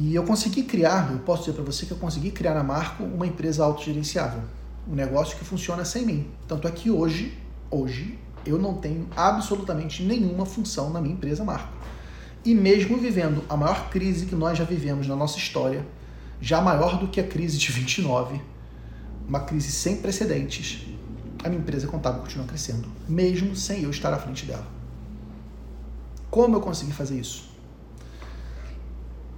E eu consegui criar, eu posso dizer para você que eu consegui criar na Marco uma empresa autogerenciável, um negócio que funciona sem mim. Tanto é que hoje, hoje, eu não tenho absolutamente nenhuma função na minha empresa Marco. E mesmo vivendo a maior crise que nós já vivemos na nossa história, já maior do que a crise de 29, uma crise sem precedentes, a minha empresa contábil continua crescendo, mesmo sem eu estar à frente dela. Como eu consegui fazer isso?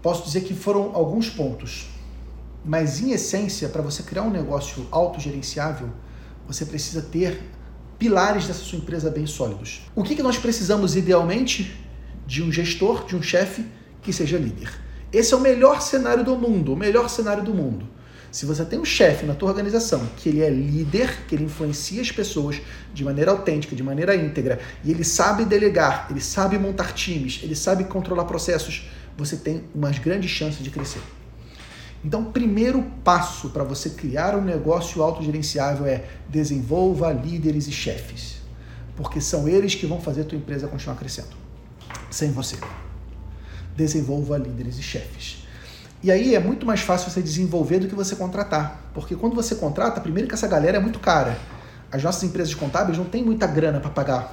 Posso dizer que foram alguns pontos, mas em essência, para você criar um negócio autogerenciável, você precisa ter pilares dessa sua empresa bem sólidos. O que, que nós precisamos idealmente? De um gestor, de um chefe que seja líder. Esse é o melhor cenário do mundo, o melhor cenário do mundo. Se você tem um chefe na tua organização que ele é líder, que ele influencia as pessoas de maneira autêntica, de maneira íntegra, e ele sabe delegar, ele sabe montar times, ele sabe controlar processos, você tem umas grandes chances de crescer. Então, primeiro passo para você criar um negócio autogerenciável é desenvolva líderes e chefes, porque são eles que vão fazer a tua empresa continuar crescendo, sem você. Desenvolva líderes e chefes. E aí é muito mais fácil você desenvolver do que você contratar, porque quando você contrata, primeiro que essa galera é muito cara. As nossas empresas contábeis não têm muita grana para pagar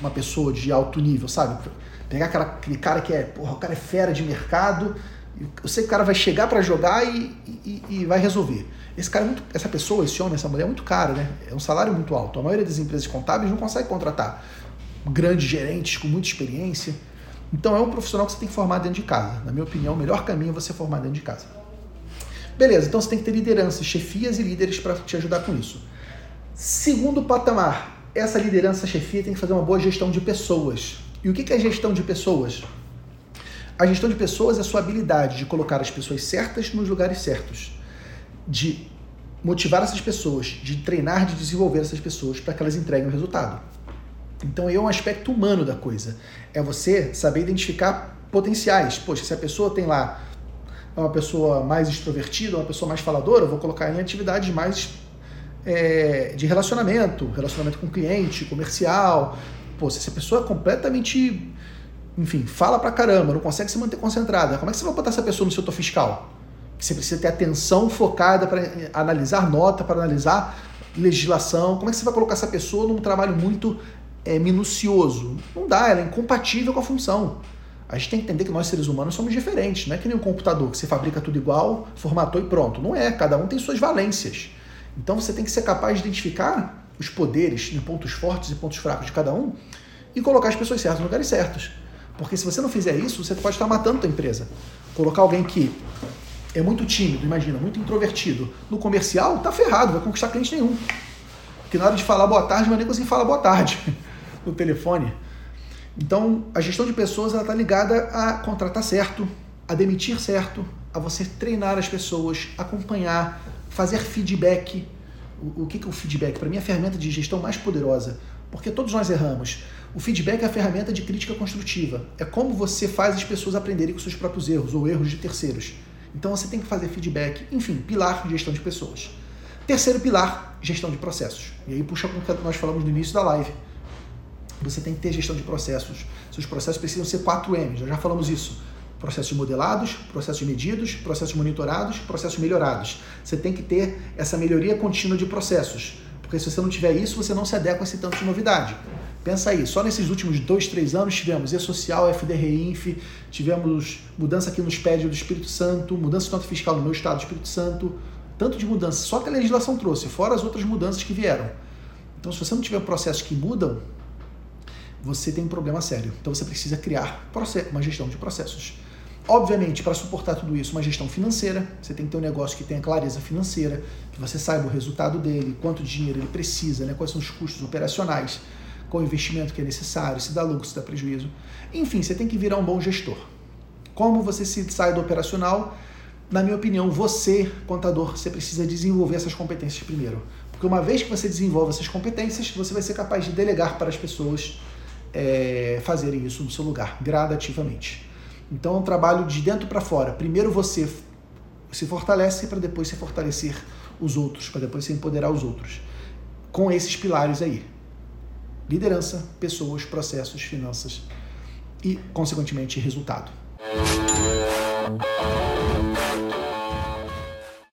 uma pessoa de alto nível, sabe? Pegar aquela, aquele cara que é, porra, o cara é fera de mercado, eu sei que o cara vai chegar para jogar e, e, e, vai resolver. Esse cara é muito, essa pessoa, esse homem, essa mulher é muito cara, né? É um salário muito alto. A maioria das empresas contábeis não consegue contratar grandes gerentes com muita experiência. Então é um profissional que você tem que formar dentro de casa. Na minha opinião, o melhor caminho é você formar dentro de casa. Beleza, então você tem que ter liderança, chefias e líderes para te ajudar com isso. Segundo patamar, essa liderança, chefia tem que fazer uma boa gestão de pessoas. E o que é gestão de pessoas? A gestão de pessoas é a sua habilidade de colocar as pessoas certas nos lugares certos, de motivar essas pessoas, de treinar, de desenvolver essas pessoas para que elas entreguem o resultado. Então, é um aspecto humano da coisa. É você saber identificar potenciais. Poxa, se a pessoa tem lá uma pessoa mais extrovertida, uma pessoa mais faladora, eu vou colocar em atividades mais é, de relacionamento, relacionamento com cliente, comercial. Pô, se essa pessoa é completamente enfim, fala pra caramba, não consegue se manter concentrada. Como é que você vai botar essa pessoa no setor fiscal? Você precisa ter atenção focada para analisar nota, para analisar legislação. Como é que você vai colocar essa pessoa num trabalho muito é, minucioso? Não dá, ela é incompatível com a função. A gente tem que entender que nós seres humanos somos diferentes, não é que nem um computador que você fabrica tudo igual, formatou e pronto. Não é, cada um tem suas valências. Então você tem que ser capaz de identificar os poderes, pontos fortes e pontos fracos de cada um e colocar as pessoas certas nos lugares certos. Porque se você não fizer isso, você pode estar matando a empresa. Colocar alguém que é muito tímido, imagina, muito introvertido, no comercial, tá ferrado, vai conquistar cliente nenhum. Porque na hora de falar boa tarde, vai nem conseguir falar boa tarde no telefone. Então, a gestão de pessoas está ligada a contratar certo, a demitir certo, a você treinar as pessoas, acompanhar, fazer feedback. O, o que, que é o feedback? Para mim, é a ferramenta de gestão mais poderosa, porque todos nós erramos. O feedback é a ferramenta de crítica construtiva. É como você faz as pessoas aprenderem com seus próprios erros ou erros de terceiros. Então você tem que fazer feedback. Enfim, pilar gestão de pessoas. Terceiro pilar, gestão de processos. E aí puxa com o que nós falamos no início da live. Você tem que ter gestão de processos. Seus processos precisam ser 4M, nós já falamos isso. Processos modelados, processos medidos, processos monitorados, processos melhorados. Você tem que ter essa melhoria contínua de processos. Porque se você não tiver isso, você não se adequa a esse tanto de novidade. Pensa aí, só nesses últimos dois, três anos tivemos E-Social, FDR Inf, tivemos mudança aqui no SPED do Espírito Santo, mudança de nota fiscal no meu estado do Espírito Santo, tanto de mudança, só que a legislação trouxe, fora as outras mudanças que vieram. Então, se você não tiver processos que mudam, você tem um problema sério. Então, você precisa criar uma gestão de processos. Obviamente, para suportar tudo isso, uma gestão financeira, você tem que ter um negócio que tenha clareza financeira, que você saiba o resultado dele, quanto dinheiro ele precisa, né, quais são os custos operacionais qual investimento que é necessário, se dá lucro, se dá prejuízo. Enfim, você tem que virar um bom gestor. Como você se sai do operacional? Na minha opinião, você, contador, você precisa desenvolver essas competências primeiro. Porque uma vez que você desenvolve essas competências, você vai ser capaz de delegar para as pessoas é, fazerem isso no seu lugar, gradativamente. Então é um trabalho de dentro para fora. Primeiro você se fortalece para depois se fortalecer os outros, para depois se empoderar os outros. Com esses pilares aí liderança, pessoas, processos, finanças e, consequentemente, resultado.